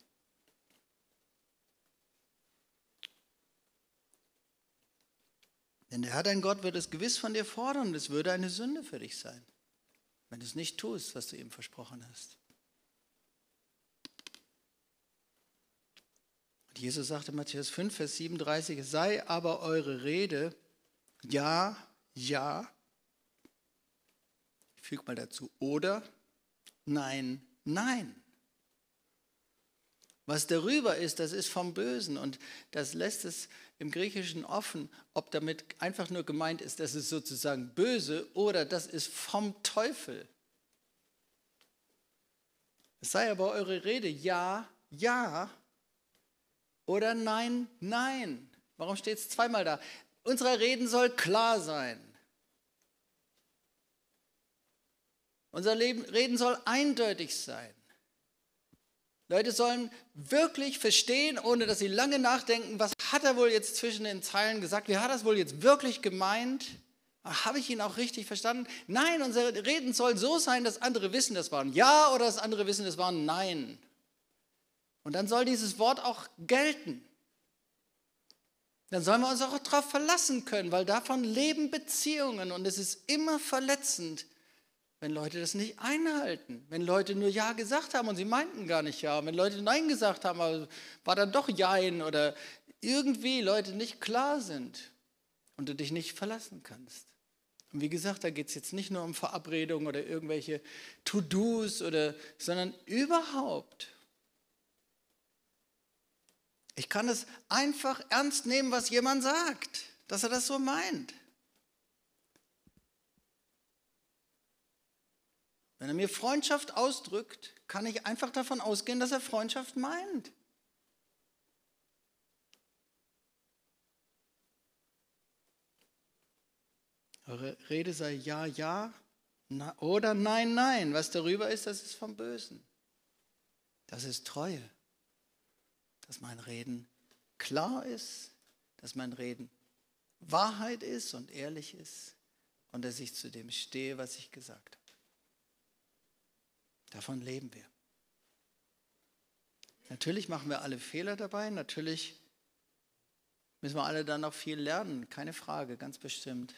Denn der Herr dein Gott wird es gewiss von dir fordern und es würde eine Sünde für dich sein wenn du es nicht tust, was du ihm versprochen hast. Und Jesus sagte Matthäus 5, Vers 37, es sei aber eure Rede ja, ja, ich füge mal dazu, oder nein, nein. Was darüber ist, das ist vom Bösen und das lässt es im Griechischen offen, ob damit einfach nur gemeint ist, das ist sozusagen böse oder das ist vom Teufel. Es sei aber eure Rede ja, ja oder nein, nein. Warum steht es zweimal da? Unsere Reden soll klar sein. Unser Leben, Reden soll eindeutig sein. Leute sollen wirklich verstehen, ohne dass sie lange nachdenken, was hat er wohl jetzt zwischen den Zeilen gesagt, wie hat er es wohl jetzt wirklich gemeint? Habe ich ihn auch richtig verstanden? Nein, unser Reden soll so sein, dass andere wissen, das war ein Ja oder dass andere wissen, das war ein Nein. Und dann soll dieses Wort auch gelten. Dann sollen wir uns auch darauf verlassen können, weil davon leben Beziehungen und es ist immer verletzend, wenn Leute das nicht einhalten, wenn Leute nur Ja gesagt haben und sie meinten gar nicht Ja, wenn Leute Nein gesagt haben, aber war dann doch Jein oder irgendwie Leute nicht klar sind und du dich nicht verlassen kannst. Und wie gesagt, da geht es jetzt nicht nur um Verabredungen oder irgendwelche To-Dos, sondern überhaupt. Ich kann es einfach ernst nehmen, was jemand sagt, dass er das so meint. Wenn er mir Freundschaft ausdrückt, kann ich einfach davon ausgehen, dass er Freundschaft meint. Eure Rede sei ja, ja oder nein, nein. Was darüber ist, das ist vom Bösen. Das ist Treue. Dass mein Reden klar ist, dass mein Reden Wahrheit ist und ehrlich ist und dass ich zu dem stehe, was ich gesagt habe. Davon leben wir. Natürlich machen wir alle Fehler dabei, natürlich müssen wir alle dann noch viel lernen, keine Frage, ganz bestimmt.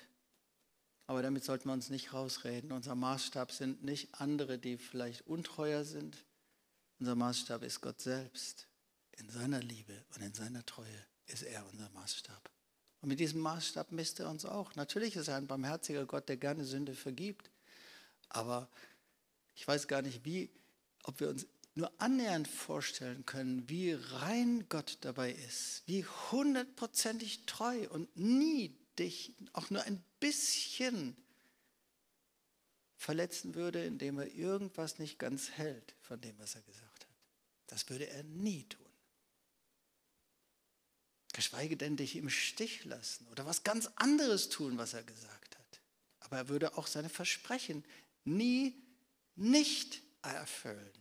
Aber damit sollten wir uns nicht rausreden. Unser Maßstab sind nicht andere, die vielleicht untreuer sind. Unser Maßstab ist Gott selbst. In seiner Liebe und in seiner Treue ist er unser Maßstab. Und mit diesem Maßstab misst er uns auch. Natürlich ist er ein barmherziger Gott, der gerne Sünde vergibt. Aber ich weiß gar nicht, wie, ob wir uns nur annähernd vorstellen können, wie rein Gott dabei ist, wie hundertprozentig treu und nie dich auch nur ein bisschen verletzen würde, indem er irgendwas nicht ganz hält von dem, was er gesagt hat. Das würde er nie tun. Geschweige denn dich im Stich lassen oder was ganz anderes tun, was er gesagt hat. Aber er würde auch seine Versprechen nie nicht erfüllen.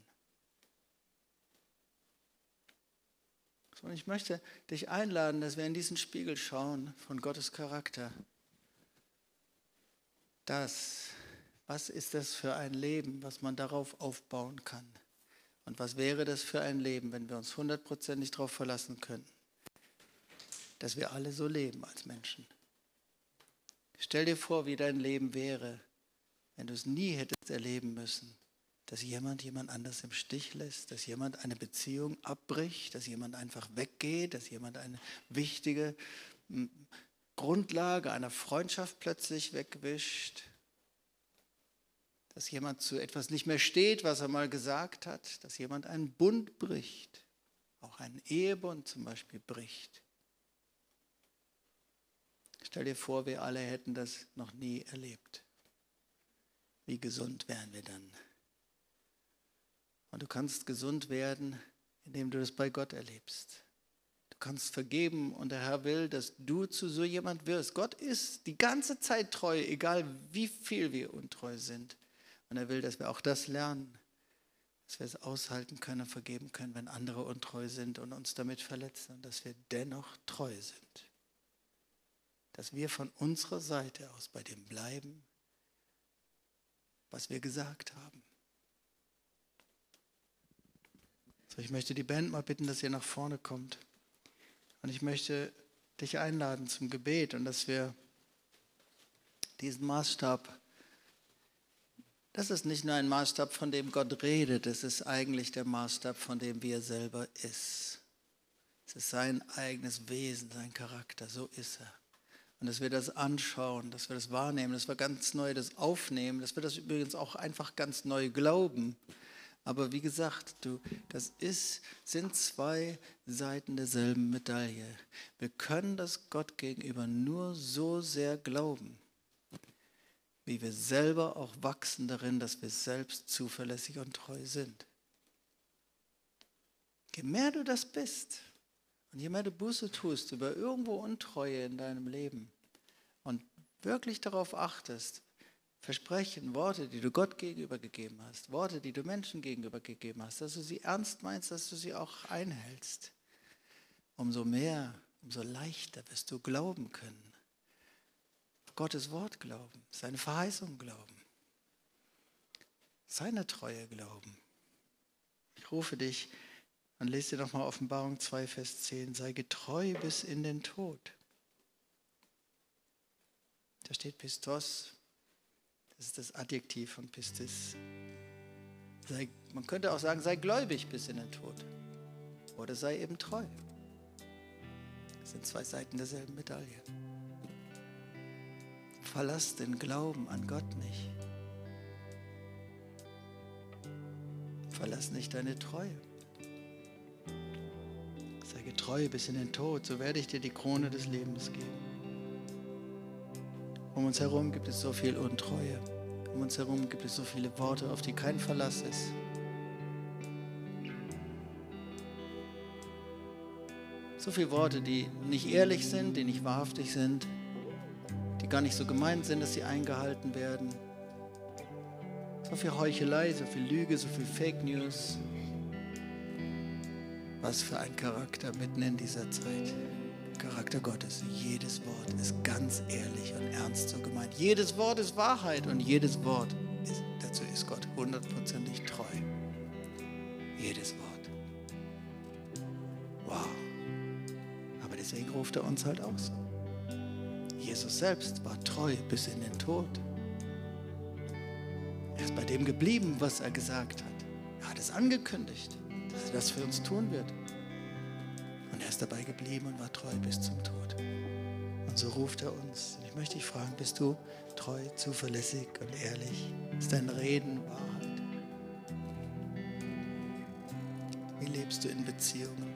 Und ich möchte dich einladen, dass wir in diesen Spiegel schauen von Gottes Charakter. Das, was ist das für ein Leben, was man darauf aufbauen kann? Und was wäre das für ein Leben, wenn wir uns hundertprozentig darauf verlassen könnten, dass wir alle so leben als Menschen? Stell dir vor, wie dein Leben wäre, wenn du es nie hättest erleben müssen, dass jemand jemand anders im Stich lässt, dass jemand eine Beziehung abbricht, dass jemand einfach weggeht, dass jemand eine wichtige Grundlage einer Freundschaft plötzlich wegwischt, dass jemand zu etwas nicht mehr steht, was er mal gesagt hat, dass jemand einen Bund bricht, auch einen Ehebund zum Beispiel bricht. Stell dir vor, wir alle hätten das noch nie erlebt. Wie gesund wären wir dann? Und du kannst gesund werden, indem du das bei Gott erlebst. Du kannst vergeben und der Herr will, dass du zu so jemand wirst. Gott ist die ganze Zeit treu, egal wie viel wir untreu sind. Und er will, dass wir auch das lernen, dass wir es aushalten können und vergeben können, wenn andere untreu sind und uns damit verletzen und dass wir dennoch treu sind. Dass wir von unserer Seite aus bei dem bleiben, was wir gesagt haben. So, ich möchte die Band mal bitten, dass ihr nach vorne kommt. Und ich möchte dich einladen zum Gebet und dass wir diesen Maßstab, das ist nicht nur ein Maßstab, von dem Gott redet, es ist eigentlich der Maßstab, von dem wir selber ist. Es ist sein eigenes Wesen, sein Charakter, so ist er. Und dass wir das anschauen, dass wir das wahrnehmen, dass wir ganz neu das aufnehmen, dass wir das übrigens auch einfach ganz neu glauben. Aber wie gesagt, du, das ist, sind zwei Seiten derselben Medaille. Wir können das Gott gegenüber nur so sehr glauben, wie wir selber auch wachsen darin, dass wir selbst zuverlässig und treu sind. Je mehr du das bist, und je mehr du Buße tust über irgendwo Untreue in deinem Leben und wirklich darauf achtest, Versprechen, Worte, die du Gott gegenüber gegeben hast, Worte, die du Menschen gegenüber gegeben hast, dass du sie ernst meinst, dass du sie auch einhältst. Umso mehr, umso leichter wirst du glauben können. Gottes Wort glauben, seine Verheißung glauben, seine Treue glauben. Ich rufe dich und lese dir nochmal Offenbarung 2, Vers 10, sei getreu bis in den Tod. Da steht Pistos, das ist das Adjektiv von Pistis. Sei, man könnte auch sagen, sei gläubig bis in den Tod. Oder sei eben treu. Das sind zwei Seiten derselben Medaille. Verlass den Glauben an Gott nicht. Verlass nicht deine Treue. Getreu bis in den Tod, so werde ich dir die Krone des Lebens geben. Um uns herum gibt es so viel Untreue. Um uns herum gibt es so viele Worte, auf die kein Verlass ist. So viele Worte, die nicht ehrlich sind, die nicht wahrhaftig sind, die gar nicht so gemeint sind, dass sie eingehalten werden. So viel Heuchelei, so viel Lüge, so viel Fake News. Was für ein Charakter mitten in dieser Zeit. Charakter Gottes. Jedes Wort ist ganz ehrlich und ernst so gemeint. Jedes Wort ist Wahrheit und jedes Wort ist, dazu ist Gott hundertprozentig treu. Jedes Wort. Wow. Aber deswegen ruft er uns halt aus. Jesus selbst war treu bis in den Tod. Er ist bei dem geblieben, was er gesagt hat. Er hat es angekündigt, dass er das für uns tun wird. Und er ist dabei geblieben und war treu bis zum Tod. Und so ruft er uns. Ich möchte dich fragen, bist du treu, zuverlässig und ehrlich? Ist dein Reden Wahrheit? Wie lebst du in Beziehungen?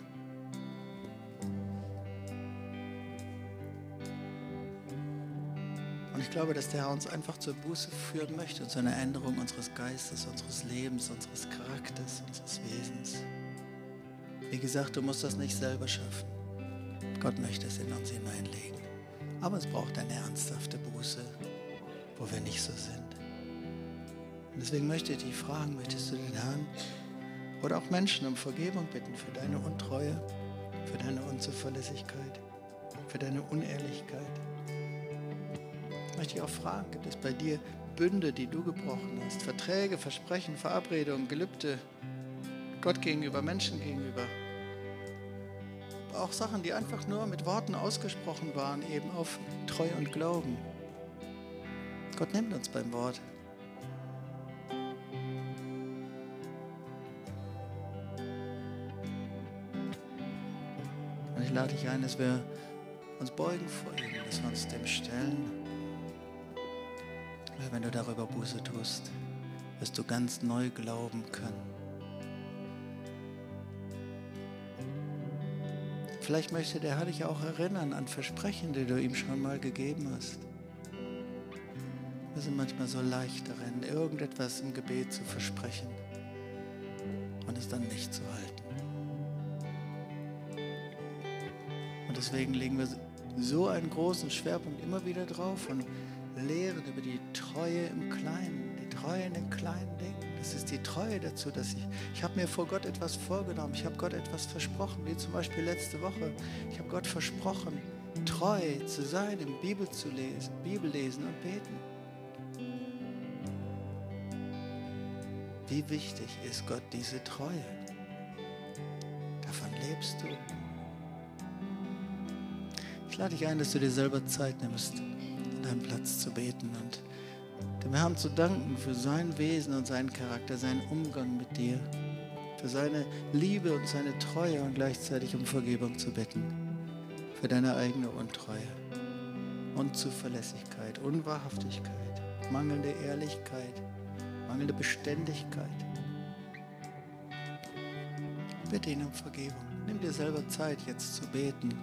Ich glaube, dass der Herr uns einfach zur Buße führen möchte zu einer Änderung unseres Geistes, unseres Lebens, unseres Charakters, unseres Wesens. Wie gesagt, du musst das nicht selber schaffen. Gott möchte es in uns hineinlegen. Aber es braucht eine ernsthafte Buße, wo wir nicht so sind. Und deswegen möchte ich dich fragen, möchtest du den Herrn oder auch Menschen um Vergebung bitten für deine Untreue, für deine Unzuverlässigkeit, für deine Unehrlichkeit? Ich möchte dich auch fragen, gibt es bei dir Bünde, die du gebrochen hast, Verträge, Versprechen, Verabredungen, Gelübde, Gott gegenüber, Menschen gegenüber. Auch Sachen, die einfach nur mit Worten ausgesprochen waren, eben auf Treu und Glauben. Gott nimmt uns beim Wort. Und ich lade dich ein, dass wir uns beugen vor ihm, dass wir uns dem stellen. Weil wenn du darüber Buße tust, wirst du ganz neu glauben können. Vielleicht möchte der Herr dich auch erinnern an Versprechen, die du ihm schon mal gegeben hast. Wir sind manchmal so leicht darin, irgendetwas im Gebet zu versprechen und es dann nicht zu halten. Und deswegen legen wir so einen großen Schwerpunkt immer wieder drauf und lehren über die Treue im Kleinen, die Treue in den kleinen Dingen. Das ist die Treue dazu, dass ich, ich habe mir vor Gott etwas vorgenommen, ich habe Gott etwas versprochen, wie zum Beispiel letzte Woche. Ich habe Gott versprochen, treu zu sein, im Bibel zu lesen, Bibel lesen und beten. Wie wichtig ist Gott diese Treue? Davon lebst du. Ich lade dich ein, dass du dir selber Zeit nimmst, deinem Platz zu beten und dem Herrn zu danken für sein Wesen und seinen Charakter, seinen Umgang mit dir, für seine Liebe und seine Treue und gleichzeitig um Vergebung zu bitten, für deine eigene Untreue, Unzuverlässigkeit, Unwahrhaftigkeit, mangelnde Ehrlichkeit, mangelnde Beständigkeit. Bitte ihn um Vergebung. Nimm dir selber Zeit, jetzt zu beten.